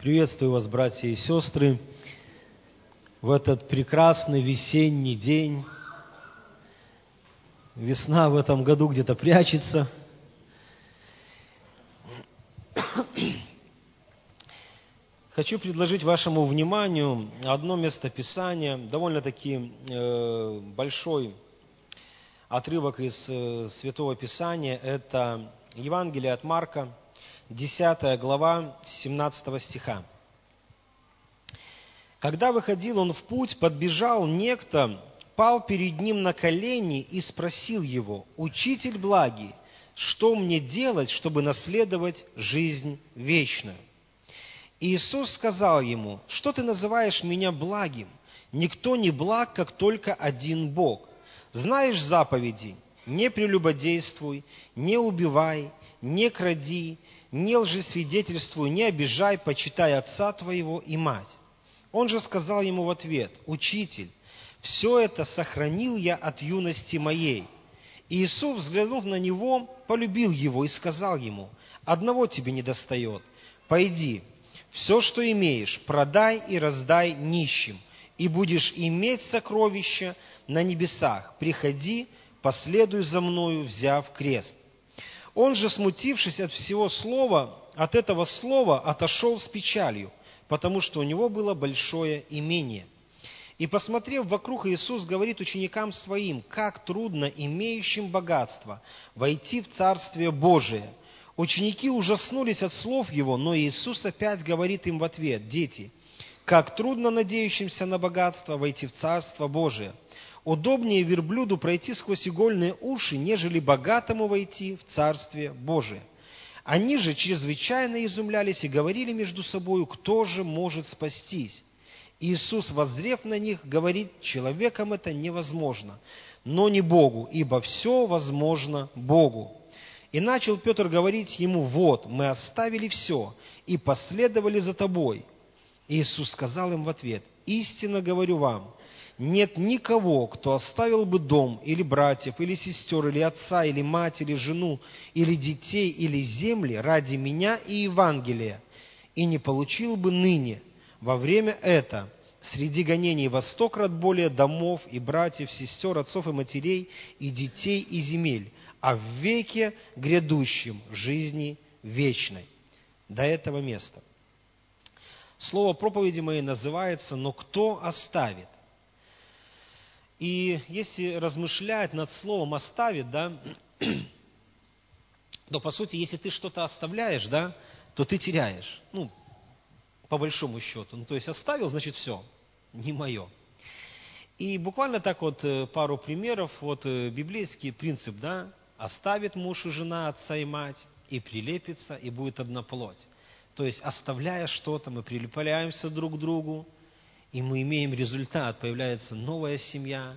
Приветствую вас, братья и сестры, в этот прекрасный весенний день. Весна в этом году где-то прячется. Хочу предложить вашему вниманию одно местописание, довольно-таки э, большой отрывок из э, Святого Писания. Это Евангелие от Марка, 10 глава, 17 стиха. Когда выходил он в путь, подбежал некто, пал перед ним на колени и спросил его, «Учитель благий, что мне делать, чтобы наследовать жизнь вечную?» Иисус сказал ему, «Что ты называешь меня благим? Никто не благ, как только один Бог. Знаешь заповеди, не прелюбодействуй, не убивай, не кради, не лжесвидетельствуй, не обижай, почитай отца твоего и мать. Он же сказал ему в ответ, «Учитель, все это сохранил я от юности моей». И Иисус, взглянув на него, полюбил его и сказал ему, «Одного тебе не достает. Пойди, все, что имеешь, продай и раздай нищим, и будешь иметь сокровища на небесах. Приходи, последуй за мною, взяв крест». Он же, смутившись от всего слова, от этого слова отошел с печалью, потому что у него было большое имение. И посмотрев вокруг, Иисус говорит ученикам своим, как трудно имеющим богатство войти в Царствие Божие. Ученики ужаснулись от слов Его, но Иисус опять говорит им в ответ, «Дети, как трудно надеющимся на богатство войти в Царство Божие. Удобнее верблюду пройти сквозь игольные уши, нежели богатому войти в Царствие Божие. Они же чрезвычайно изумлялись и говорили между собою, кто же может спастись. Иисус, воззрев на них, говорит, человеком это невозможно, но не Богу, ибо все возможно Богу. И начал Петр говорить ему, вот, мы оставили все и последовали за тобой. Иисус сказал им в ответ, истинно говорю вам, нет никого, кто оставил бы дом, или братьев, или сестер, или отца, или мать, или жену, или детей, или земли ради меня и Евангелия, и не получил бы ныне, во время это, среди гонений во сто крат более домов и братьев, сестер, отцов и матерей, и детей, и земель, а в веке грядущем жизни вечной. До этого места. Слово проповеди моей называется «Но кто оставит?» И если размышлять над словом «оставит», да, то, по сути, если ты что-то оставляешь, да, то ты теряешь. Ну, по большому счету. Ну, то есть оставил, значит, все, не мое. И буквально так вот э, пару примеров. Вот э, библейский принцип, да, оставит муж и жена, отца и мать, и прилепится, и будет одна плоть. То есть, оставляя что-то, мы прилепляемся друг к другу, и мы имеем результат. Появляется новая семья,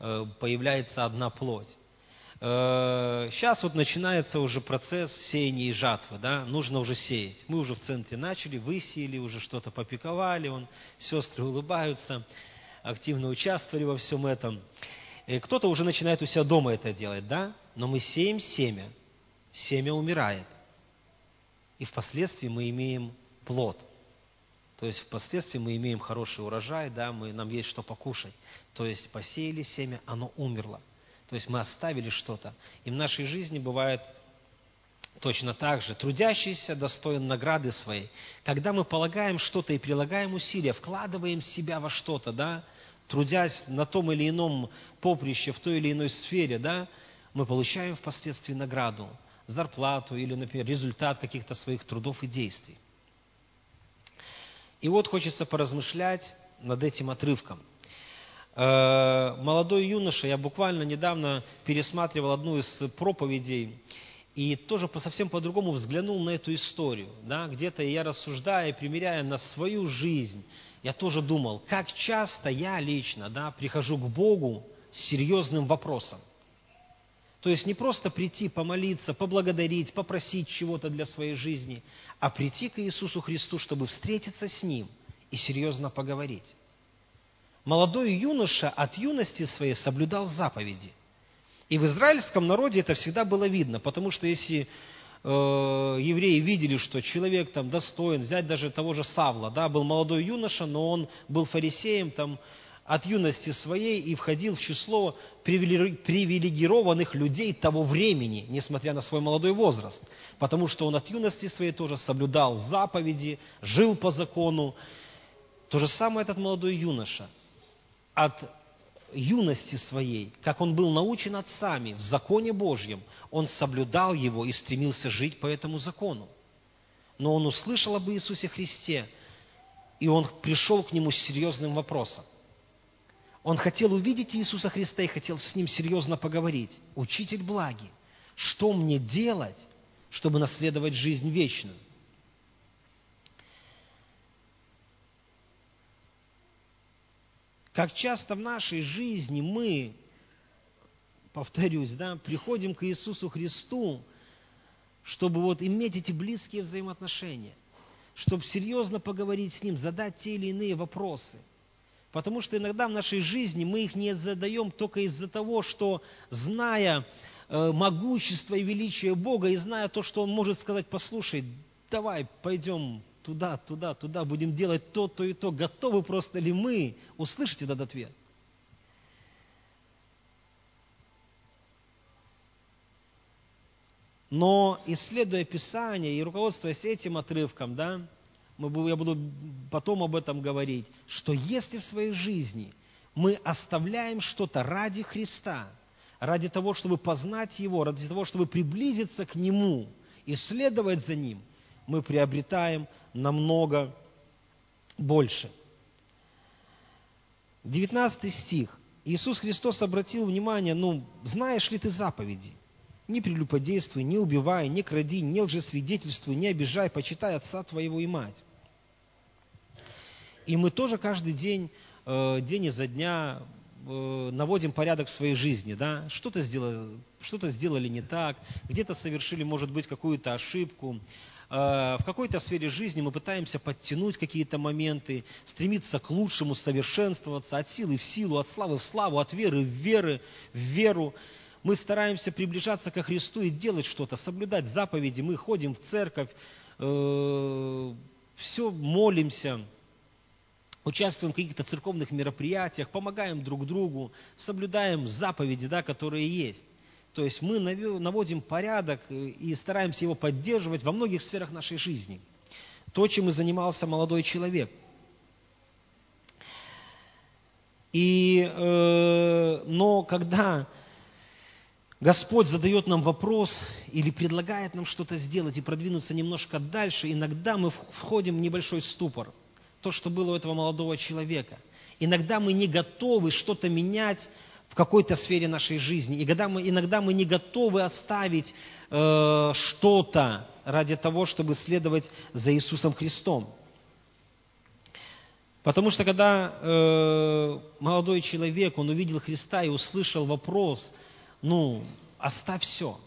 э, появляется одна плоть. Сейчас э, вот начинается уже процесс сеяния и жатвы, да, нужно уже сеять. Мы уже в центре начали, высеяли, уже что-то попиковали, он, сестры улыбаются, активно участвовали во всем этом. Кто-то уже начинает у себя дома это делать, да, но мы сеем семя, семя умирает. И впоследствии мы имеем плод. То есть впоследствии мы имеем хороший урожай, да, мы, нам есть что покушать. То есть посеяли семя, оно умерло. То есть мы оставили что-то. И в нашей жизни бывает точно так же. Трудящийся достоин награды своей. Когда мы полагаем что-то и прилагаем усилия, вкладываем себя во что-то, да, трудясь на том или ином поприще, в той или иной сфере, да, мы получаем впоследствии награду, зарплату или, например, результат каких-то своих трудов и действий. И вот хочется поразмышлять над этим отрывком. Э, молодой юноша, я буквально недавно пересматривал одну из проповедей, и тоже совсем по-другому взглянул на эту историю. Да? Где-то я рассуждая, примеряя на свою жизнь, я тоже думал, как часто я лично да, прихожу к Богу с серьезным вопросом. То есть не просто прийти, помолиться, поблагодарить, попросить чего-то для своей жизни, а прийти к Иисусу Христу, чтобы встретиться с Ним и серьезно поговорить. Молодой юноша от юности своей соблюдал заповеди. И в израильском народе это всегда было видно, потому что если э, евреи видели, что человек там достоин, взять даже того же Савла, да, был молодой юноша, но он был фарисеем там от юности своей и входил в число привилегированных людей того времени, несмотря на свой молодой возраст, потому что он от юности своей тоже соблюдал заповеди, жил по закону. То же самое этот молодой юноша от юности своей, как он был научен отцами в законе Божьем, он соблюдал его и стремился жить по этому закону. Но он услышал об Иисусе Христе, и он пришел к нему с серьезным вопросом. Он хотел увидеть Иисуса Христа и хотел с ним серьезно поговорить. «Учитель благи, что мне делать, чтобы наследовать жизнь вечную?» Как часто в нашей жизни мы, повторюсь, да, приходим к Иисусу Христу, чтобы вот иметь эти близкие взаимоотношения, чтобы серьезно поговорить с Ним, задать те или иные вопросы. Потому что иногда в нашей жизни мы их не задаем только из-за того, что, зная э, могущество и величие Бога, и зная то, что Он может сказать, послушай, давай пойдем туда, туда, туда, будем делать то, то и то. Готовы просто ли мы услышать этот ответ? Но, исследуя Писание и руководствуясь этим отрывком, да, я буду потом об этом говорить, что если в своей жизни мы оставляем что-то ради Христа, ради того, чтобы познать Его, ради того, чтобы приблизиться к Нему, исследовать за Ним, мы приобретаем намного больше. 19 стих. Иисус Христос обратил внимание, ну, знаешь ли ты заповеди? Не прелюбодействуй, не убивай, не кради, не лжесвидетельствуй, не обижай, почитай отца твоего и мать. И мы тоже каждый день, э, день изо дня э, наводим порядок в своей жизни, да, что-то сделали, что сделали не так, где-то совершили, может быть, какую-то ошибку, Э, в какой-то сфере жизни мы пытаемся подтянуть какие-то моменты, стремиться к лучшему, совершенствоваться от силы в силу, от славы в славу, от веры в веры, в веру. Мы стараемся приближаться ко Христу и делать что-то, соблюдать заповеди. Мы ходим в церковь, все молимся, участвуем в каких-то церковных мероприятиях, помогаем друг другу, соблюдаем заповеди, да, которые есть. То есть мы наводим порядок и стараемся его поддерживать во многих сферах нашей жизни. То, чем и занимался молодой человек. И, э, но когда Господь задает нам вопрос или предлагает нам что-то сделать и продвинуться немножко дальше, иногда мы входим в небольшой ступор. То, что было у этого молодого человека. Иногда мы не готовы что-то менять в какой-то сфере нашей жизни. И когда мы, иногда мы не готовы оставить э, что-то ради того, чтобы следовать за Иисусом Христом. Потому что когда э, молодой человек, он увидел Христа и услышал вопрос, ну, оставь все,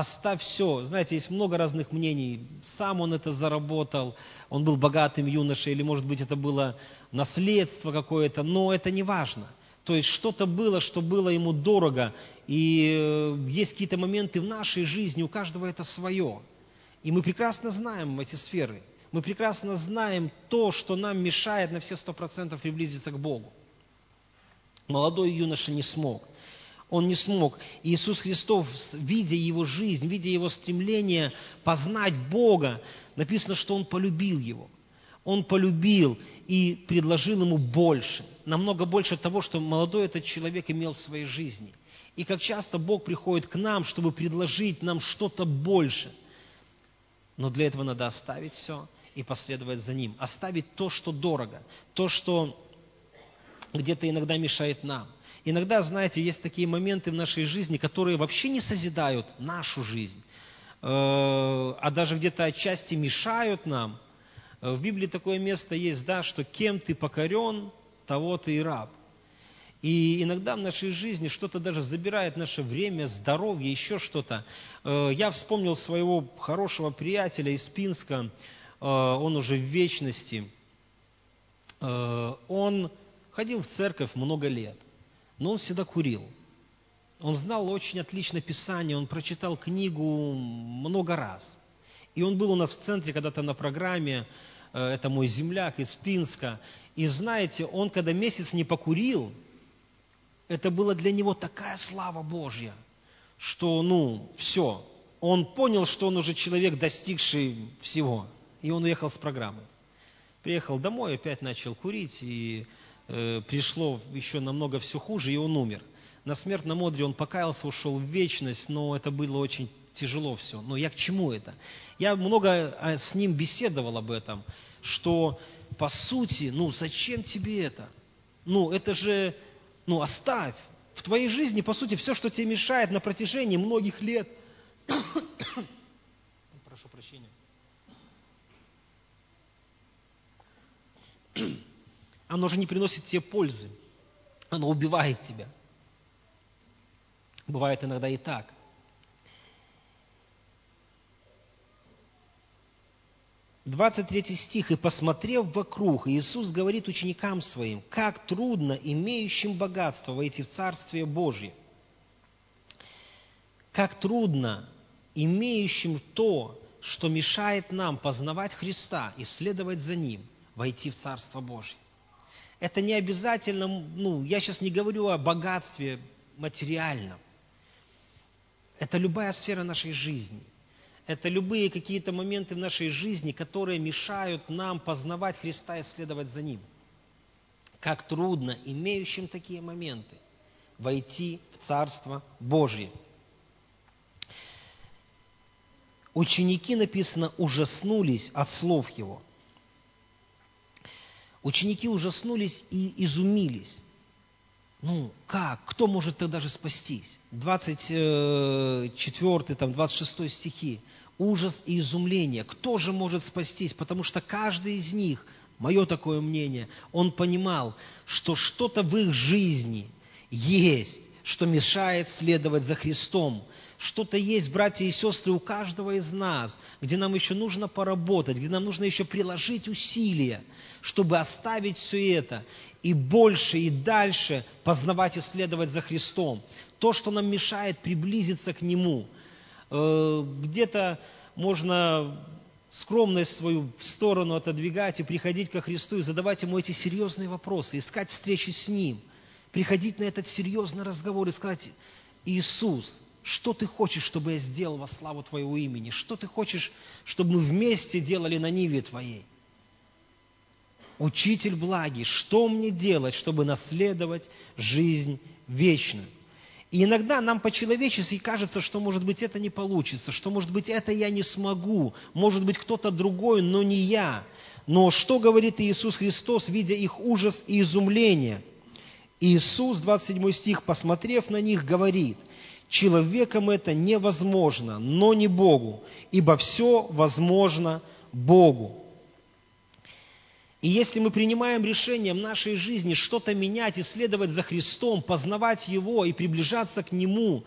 оставь все. Знаете, есть много разных мнений. Сам он это заработал, он был богатым юношей, или, может быть, это было наследство какое-то, но это не важно. То есть что-то было, что было ему дорого. И э, есть какие-то моменты в нашей жизни, у каждого это свое. И мы прекрасно знаем эти сферы. Мы прекрасно знаем то, что нам мешает на все сто процентов приблизиться к Богу. Молодой юноша не смог. Он не смог. Иисус Христос, видя его жизнь, видя его стремление познать Бога, написано, что он полюбил его он полюбил и предложил ему больше, намного больше того, что молодой этот человек имел в своей жизни. И как часто Бог приходит к нам, чтобы предложить нам что-то больше. Но для этого надо оставить все и последовать за Ним. Оставить то, что дорого, то, что где-то иногда мешает нам. Иногда, знаете, есть такие моменты в нашей жизни, которые вообще не созидают нашу жизнь, э, а даже где-то отчасти мешают нам – Э, в Библии такое место есть, да, что кем ты покорен, того ты и раб. И иногда в нашей жизни что-то даже забирает наше время, здоровье, еще что-то. Э, я вспомнил своего хорошего приятеля из Пинска, он уже в вечности. Он ходил в церковь много лет, но он всегда курил. он знал очень отлично Писание, он прочитал книгу много раз. И он был у нас в центре когда-то на программе, э, это мой земляк из Пинска. И знаете, он когда месяц не покурил, это было для него такая слава Божья, что, ну, все. Он понял, что он уже человек, достигший всего. И он уехал с программы. Приехал домой, опять начал курить, и пришло еще намного все хуже, и он умер. На смертном одре он покаялся, ушел в вечность, но это было очень тяжело все. Но я к чему это? Я много а, с ним беседовал об этом, что по сути, ну зачем тебе это? Ну это же, ну оставь. В твоей жизни, по сути, все, что тебе мешает на протяжении многих лет. Прошу прощения. Оно же не приносит тебе пользы. Оно убивает тебя. Бывает иногда и так. Двадцать третий стих. «И посмотрев вокруг, Иисус говорит ученикам Своим, как трудно имеющим богатство войти в Царствие Божье. Как трудно имеющим то, что мешает нам познавать Христа и следовать за Ним, войти в Царство Божье. Это не обязательно, ну, я сейчас не говорю о богатстве материальном. Это любая сфера нашей жизни. Это любые какие-то моменты в нашей жизни, которые мешают нам познавать Христа и следовать за Ним. Как трудно имеющим такие моменты войти в Царство Божье. Ученики, написано, ужаснулись от слов Его. Ученики ужаснулись и изумились. Ну, как? Кто может тогда же спастись? 24, там, 26 стихи. Ужас и изумление. Кто же может спастись? Потому что каждый из них, мое такое мнение, он понимал, что что-то в их жизни есть, что мешает следовать за Христом. Что-то есть, братья и сестры, у каждого из нас, где нам еще нужно поработать, где нам нужно еще приложить усилия, чтобы оставить все это и больше, и дальше познавать и следовать за Христом. То, что нам мешает приблизиться к Нему. Э, где-то можно скромность свою в сторону отодвигать и приходить ко Христу и задавать Ему эти серьезные вопросы, искать встречи с Ним, приходить на этот серьезный разговор и сказать, Иисус, что ты хочешь, чтобы я сделал во славу Твоего имени? Что ты хочешь, чтобы мы вместе делали на Ниве Твоей? Учитель благий, что мне делать, чтобы наследовать жизнь вечную? И иногда нам по-человечески кажется, что, может быть, это не получится, что, может быть, это я не смогу, может быть, кто-то другой, но не я. Но что говорит Иисус Христос, видя их ужас и изумление? Иисус, 27 стих, посмотрев на них, говорит, человеком это невозможно, но не Богу, ибо все возможно Богу. И если мы принимаем решение в нашей жизни что-то менять, исследовать за Христом, познавать Его и приближаться к Нему,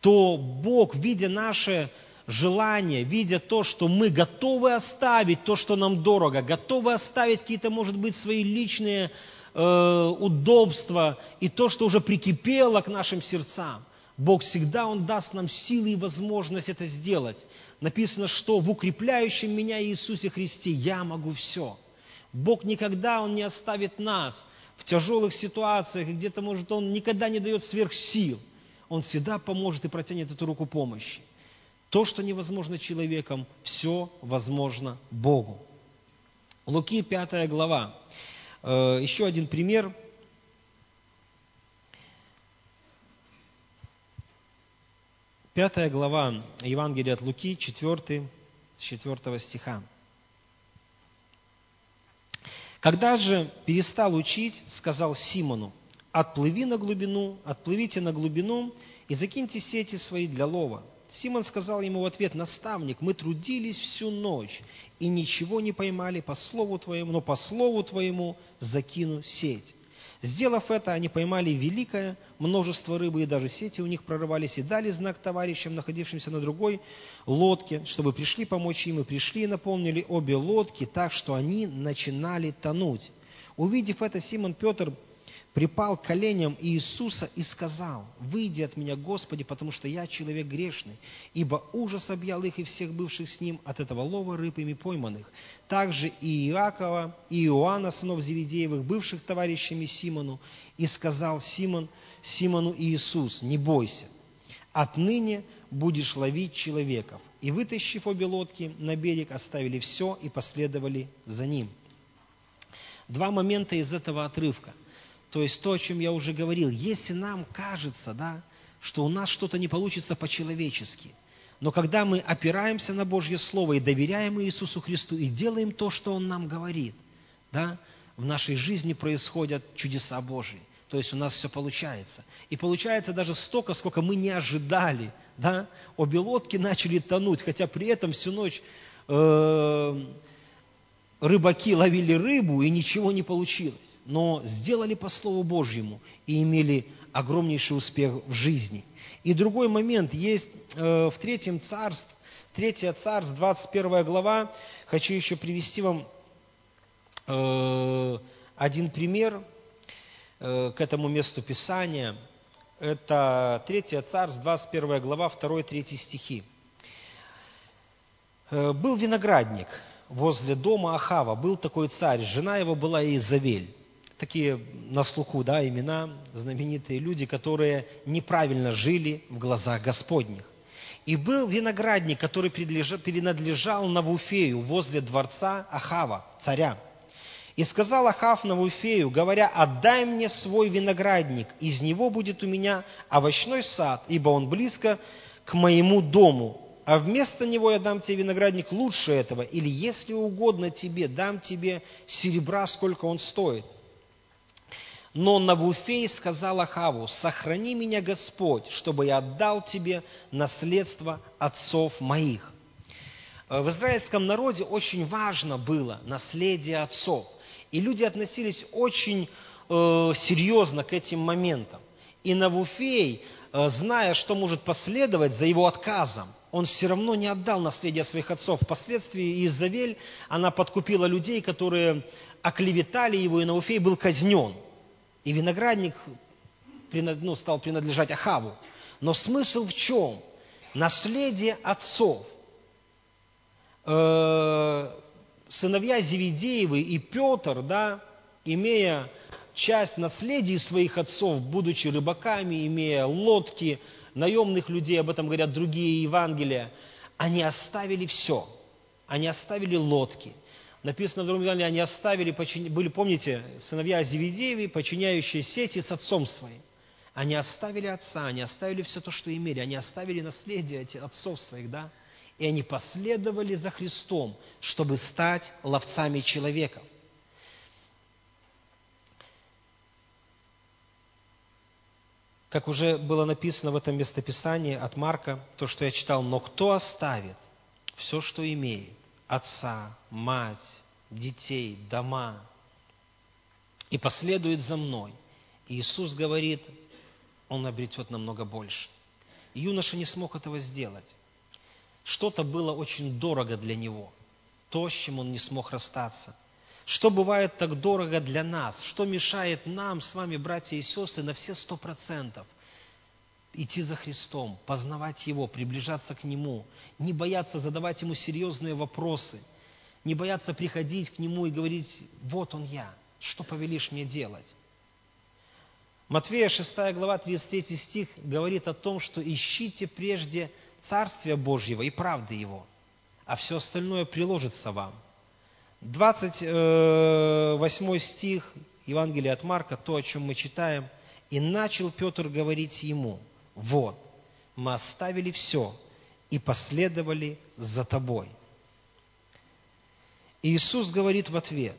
то Бог, видя наше желание, видя то, что мы готовы оставить то, что нам дорого, готовы оставить какие-то, может быть, свои личные э, удобства и то, что уже прикипело к нашим сердцам, Бог всегда Он даст нам силы и возможность это сделать. Написано, что в укрепляющем меня Иисусе Христе я могу все – Бог никогда, Он не оставит нас в тяжелых ситуациях, где-то, может, Он никогда не дает сверх сил. Он всегда поможет и протянет эту руку помощи. То, что невозможно человеком, все возможно Богу. Луки, 5 глава. Э, еще один пример. Пятая глава Евангелия от Луки, 4, с 4 стиха. Когда же перестал учить, сказал Симону, отплыви на глубину, отплывите на глубину и закиньте сети свои для лова. Симон сказал ему в ответ, наставник, мы трудились всю ночь и ничего не поймали по слову твоему, но по слову твоему закину сеть. Сделав это, они поймали великое множество рыбы, и даже сети у них прорывались, и дали знак товарищам, находившимся на другой лодке, чтобы пришли помочь им, и пришли и наполнили обе лодки так, что они начинали тонуть. Увидев это, Симон Петр припал к коленям Иисуса и сказал, «Выйди от меня, Господи, потому что я человек грешный, ибо ужас объял их и всех бывших с ним от этого лова рыб ими пойманных. Также и Иакова, и Иоанна, сынов Зеведеевых, бывших товарищами Симону, и сказал Симон, Симону Иисус, не бойся, отныне будешь ловить человеков. И, вытащив обе лодки на берег, оставили все и последовали за ним». Два момента из этого отрывка – то есть то, о чем я уже говорил. Если нам кажется, да, что у нас что-то не получится по-человечески, но когда мы опираемся на Божье Слово и доверяем Иисусу Христу и делаем то, что Он нам говорит, да, в нашей жизни происходят чудеса Божьи. То есть у нас все получается. И получается даже столько, сколько мы не ожидали. Да? Обе лодки начали тонуть, хотя при этом всю ночь э, рыбаки ловили рыбу, и ничего не получилось. Но сделали по Слову Божьему и имели огромнейший успех в жизни. И другой момент есть э, в Третьем Царств, Третье Царств, 21 глава. Хочу еще привести вам э, один пример э, к этому месту Писания. Это Третье Царств, 21 глава, 2-3 стихи. «Был виноградник, возле дома Ахава был такой царь, жена его была Изавель. Такие на слуху, да, имена, знаменитые люди, которые неправильно жили в глазах Господних. И был виноградник, который принадлежал Навуфею возле дворца Ахава, царя. И сказал Ахав Навуфею, говоря, «Отдай мне свой виноградник, из него будет у меня овощной сад, ибо он близко к моему дому, а вместо него я дам тебе виноградник лучше этого, или, если угодно тебе, дам тебе серебра, сколько он стоит. Но Навуфей сказал Ахаву, сохрани меня, Господь, чтобы я отдал тебе наследство отцов моих. Э, в израильском народе очень важно было наследие отцов. И люди относились очень э, серьезно к этим моментам. И Навуфей, э, зная, что может последовать за его отказом, он все равно не отдал наследие своих отцов. Впоследствии Изавель, она подкупила людей, которые оклеветали его, и Науфей был казнен. И виноградник ну, стал принадлежать Ахаву. Но смысл в чем? Наследие отцов. Э, сыновья Зеведеевы и Петр, да, имея часть наследия своих отцов, будучи рыбаками, имея лодки, наемных людей, об этом говорят другие Евангелия, они оставили все. Они оставили лодки. Написано в другом Евангелии, они оставили, были, помните, сыновья Зеведееви, подчиняющие сети с отцом своим. Они оставили отца, они оставили все то, что имели, они оставили наследие этих отцов своих, да? И они последовали за Христом, чтобы стать ловцами человеков. Как уже было написано в этом местописании от Марка, то, что я читал, «Но кто оставит все, что имеет, отца, мать, детей, дома, и последует за мной?» Иисус говорит, он обретет намного больше. юноша не смог этого сделать. Что-то было очень дорого для него, то, с чем он не смог расстаться – что бывает так дорого для нас? Что мешает нам с вами, братья и сестры, на все сто процентов идти за Христом, познавать Его, приближаться к Нему, не бояться задавать Ему серьезные вопросы, не бояться приходить к Нему и говорить, вот Он я, что повелишь мне делать? Матфея 6 глава 33 стих говорит о том, что ищите прежде Царствия Божьего и правды Его, а все остальное приложится вам. 28 стих Евангелия от Марка, то, о чем мы читаем. «И начал Петр говорить ему, вот, мы оставили все и последовали за тобой». Иисус говорит в ответ,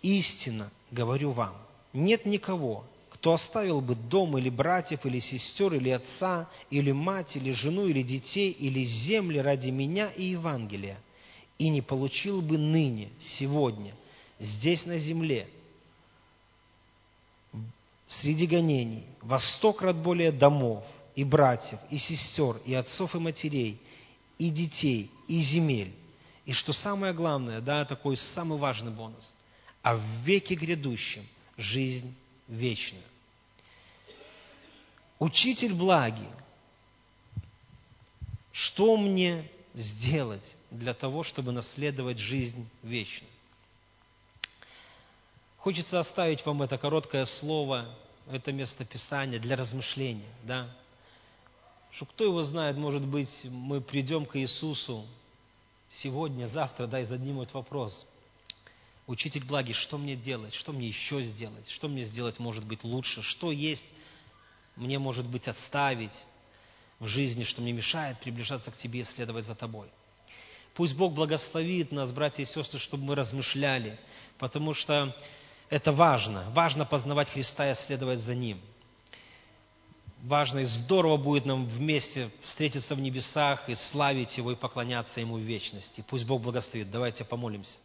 «Истинно говорю вам, нет никого, кто оставил бы дом или братьев, или сестер, или отца, или мать, или жену, или детей, или земли ради меня и Евангелия, и не получил бы ныне, сегодня, здесь на земле, среди гонений, во сто крат более домов, и братьев, и сестер, и отцов, и матерей, и детей, и земель. И что самое главное, да, такой самый важный бонус, а в веке грядущем жизнь вечная. Учитель благий, что мне сделать для того, чтобы наследовать жизнь вечную? Хочется оставить вам это короткое слово, это место Писания для размышления, да? Что кто его знает, может быть, мы придем к Иисусу сегодня, завтра, да, и зададим этот вопрос. Учитель благий, что мне делать? Что мне еще сделать? Что мне сделать может быть лучше? Что есть мне, может быть, отставить в жизни, что мне мешает приближаться к Тебе и следовать за Тобой? Пусть Бог благословит нас, братья и сестры, чтобы мы размышляли, потому что это важно. Важно познавать Христа и следовать за Ним. Важно и здорово будет нам вместе встретиться в небесах и славить Его и поклоняться Ему в вечности. Пусть Бог благословит. Давайте помолимся.